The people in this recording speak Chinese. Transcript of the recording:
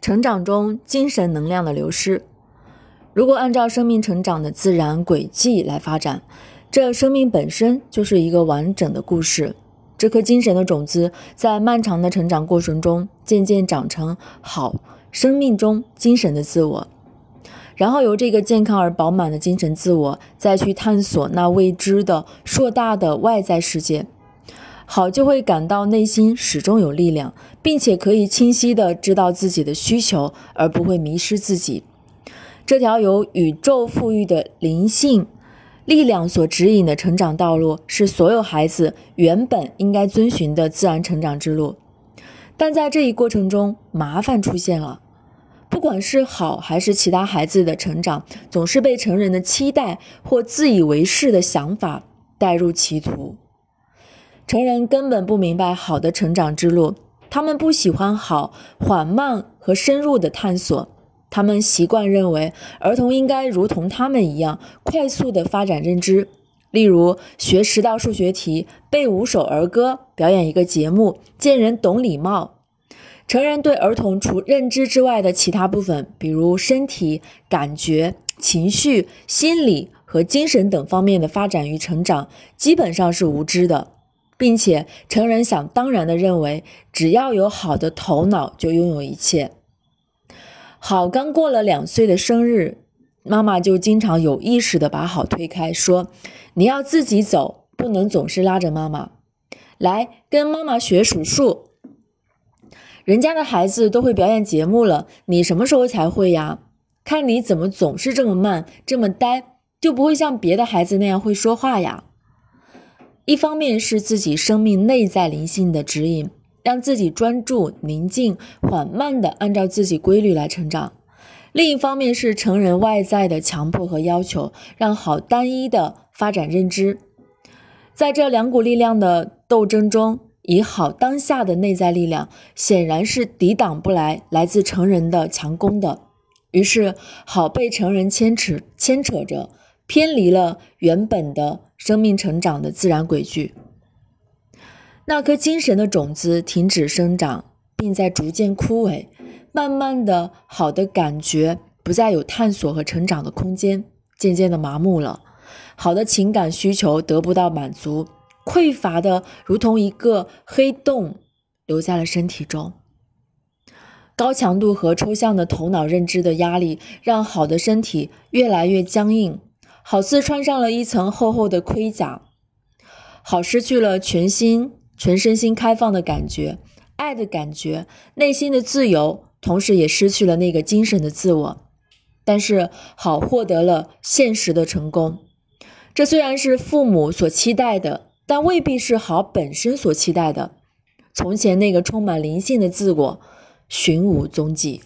成长中精神能量的流失。如果按照生命成长的自然轨迹来发展，这生命本身就是一个完整的故事。这颗精神的种子在漫长的成长过程中，渐渐长成好生命中精神的自我，然后由这个健康而饱满的精神自我，再去探索那未知的硕大的外在世界。好就会感到内心始终有力量，并且可以清晰的知道自己的需求，而不会迷失自己。这条由宇宙赋予的灵性力量所指引的成长道路，是所有孩子原本应该遵循的自然成长之路。但在这一过程中，麻烦出现了。不管是好还是其他孩子的成长，总是被成人的期待或自以为是的想法带入歧途。成人根本不明白好的成长之路，他们不喜欢好缓慢和深入的探索，他们习惯认为儿童应该如同他们一样快速的发展认知，例如学十道数学题、背五首儿歌、表演一个节目、见人懂礼貌。成人对儿童除认知之外的其他部分，比如身体、感觉、情绪、心理和精神等方面的发展与成长，基本上是无知的。并且，成人想当然的认为，只要有好的头脑，就拥有一切。好刚过了两岁的生日，妈妈就经常有意识的把好推开，说：“你要自己走，不能总是拉着妈妈。来，跟妈妈学数数。人家的孩子都会表演节目了，你什么时候才会呀？看你怎么总是这么慢，这么呆，就不会像别的孩子那样会说话呀。”一方面是自己生命内在灵性的指引，让自己专注、宁静、缓慢地按照自己规律来成长；另一方面是成人外在的强迫和要求，让好单一的发展认知。在这两股力量的斗争中，以好当下的内在力量显然是抵挡不来来自成人的强攻的，于是好被成人牵扯牵扯着，偏离了原本的。生命成长的自然轨迹，那颗精神的种子停止生长，并在逐渐枯萎。慢慢的，好的感觉不再有探索和成长的空间，渐渐的麻木了。好的情感需求得不到满足，匮乏的如同一个黑洞，留在了身体中。高强度和抽象的头脑认知的压力，让好的身体越来越僵硬。好似穿上了一层厚厚的盔甲，好失去了全心全身心开放的感觉，爱的感觉，内心的自由，同时也失去了那个精神的自我。但是好获得了现实的成功，这虽然是父母所期待的，但未必是好本身所期待的。从前那个充满灵性的自我，寻无踪迹。